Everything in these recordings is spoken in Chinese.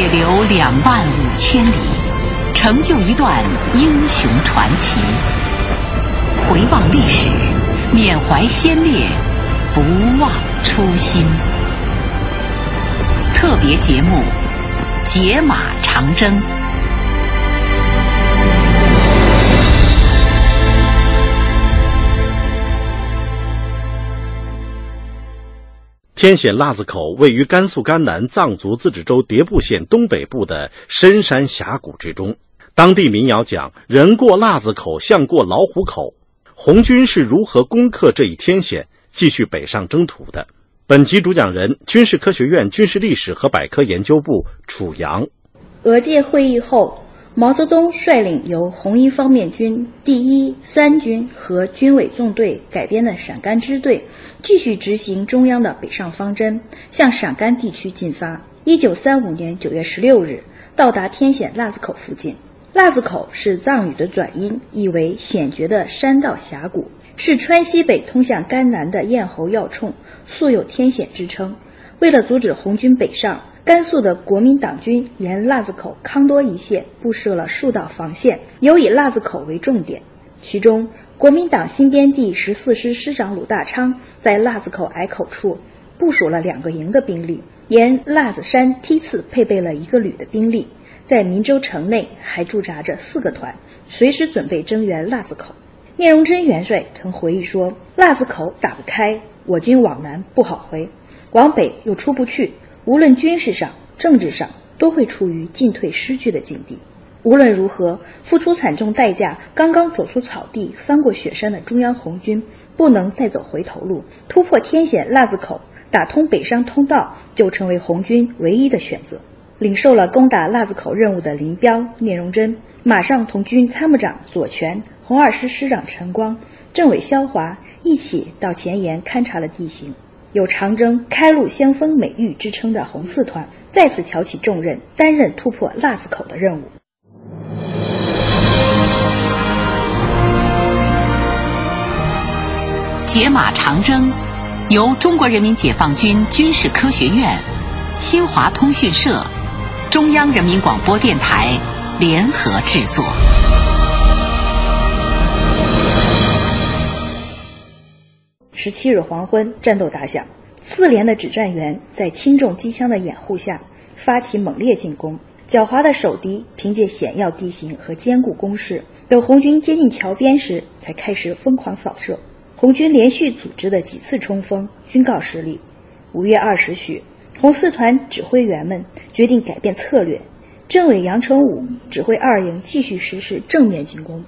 血流两万五千里，成就一段英雄传奇。回望历史，缅怀先烈，不忘初心。特别节目《解码长征》。天险腊子口位于甘肃甘南藏族自治州迭部县东北部的深山峡谷之中。当地民谣讲：“人过腊子口，像过老虎口。”红军是如何攻克这一天险，继续北上征途的？本集主讲人：军事科学院军事历史和百科研究部楚阳。俄界会议后，毛泽东率领由红一方面军第一、三军和军委纵队改编的陕甘支队。继续执行中央的北上方针，向陕甘地区进发。一九三五年九月十六日，到达天险腊子口附近。腊子口是藏语的转音，意为险绝的山道峡谷，是川西北通向甘南的咽喉要冲，素有天险之称。为了阻止红军北上，甘肃的国民党军沿腊子口康多一线布设了数道防线，尤以腊子口为重点，其中。国民党新编第十四师师长鲁大昌在腊子口隘口处部署了两个营的兵力，沿腊子山梯次配备了一个旅的兵力，在民州城内还驻扎着四个团，随时准备增援腊子口。聂荣臻元帅曾回忆说：“腊子口打不开，我军往南不好回，往北又出不去，无论军事上、政治上，都会处于进退失据的境地。”无论如何，付出惨重代价，刚刚走出草地、翻过雪山的中央红军，不能再走回头路。突破天险腊子口，打通北上通道，就成为红军唯一的选择。领受了攻打腊子口任务的林彪、聂荣臻，马上同军参谋长左权、红二师师长陈光、政委肖华一起到前沿勘察了地形。有“长征开路先锋”美誉之称的红四团，再次挑起重任，担任突破腊子口的任务。解码长征由中国人民解放军军事科学院、新华通讯社、中央人民广播电台联合制作。十七日黄昏，战斗打响，四连的指战员在轻重机枪的掩护下发起猛烈进攻。狡猾的守敌凭借险要地形和坚固工事，等红军接近桥边时，才开始疯狂扫射。红军连续组织的几次冲锋均告失利。五月二十许，红四团指挥员们决定改变策略，政委杨成武指挥二营继续实施正面进攻，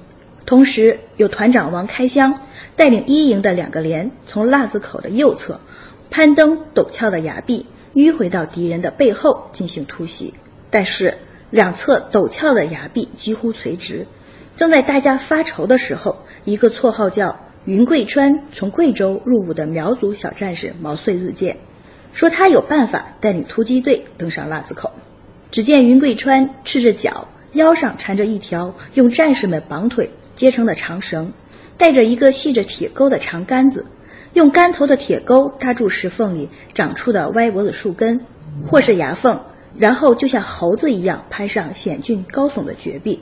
同时有团长王开湘带领一营的两个连从腊子口的右侧攀登陡峭的崖壁，迂回到敌人的背后进行突袭。但是两侧陡峭的崖壁几乎垂直，正在大家发愁的时候，一个绰号叫。云贵川从贵州入伍的苗族小战士毛遂自荐，说他有办法带领突击队登上腊子口。只见云贵川赤着脚，腰上缠着一条用战士们绑腿结成的长绳，带着一个系着铁钩的长杆子，用杆头的铁钩搭住石缝里长出的歪脖子树根或是崖缝，然后就像猴子一样攀上险峻高耸的绝壁，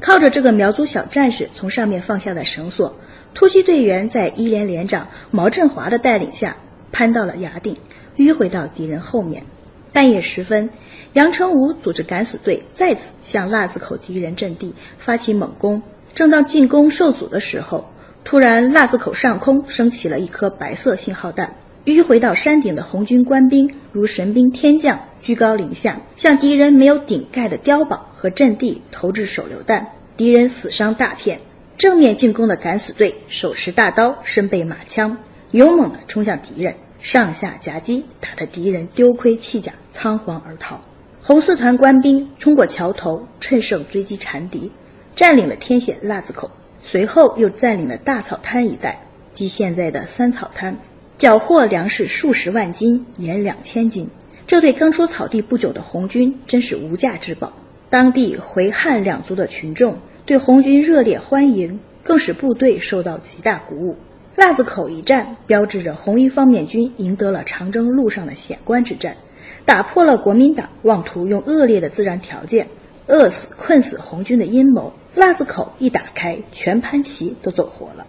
靠着这个苗族小战士从上面放下的绳索。突击队员在一连连长毛振华的带领下攀到了崖顶，迂回到敌人后面。半夜时分，杨成武组织敢死队再次向腊子口敌人阵地发起猛攻。正当进攻受阻的时候，突然腊子口上空升起了一颗白色信号弹。迂回到山顶的红军官兵如神兵天降，居高临下向敌人没有顶盖的碉堡和阵地投掷手榴弹，敌人死伤大片。正面进攻的敢死队手持大刀，身背马枪，勇猛地冲向敌人，上下夹击，打得敌人丢盔弃甲，仓皇而逃。红四团官兵冲过桥头，趁胜追击残敌，占领了天险腊子口，随后又占领了大草滩一带，即现在的三草滩，缴获粮食数十万斤，盐两千斤。这对刚出草地不久的红军真是无价之宝。当地回汉两族的群众。对红军热烈欢迎，更使部队受到极大鼓舞。腊子口一战标志着红一方面军赢得了长征路上的险关之战，打破了国民党妄图用恶劣的自然条件饿死、困死红军的阴谋。辣子口一打开，全盘棋都走活了。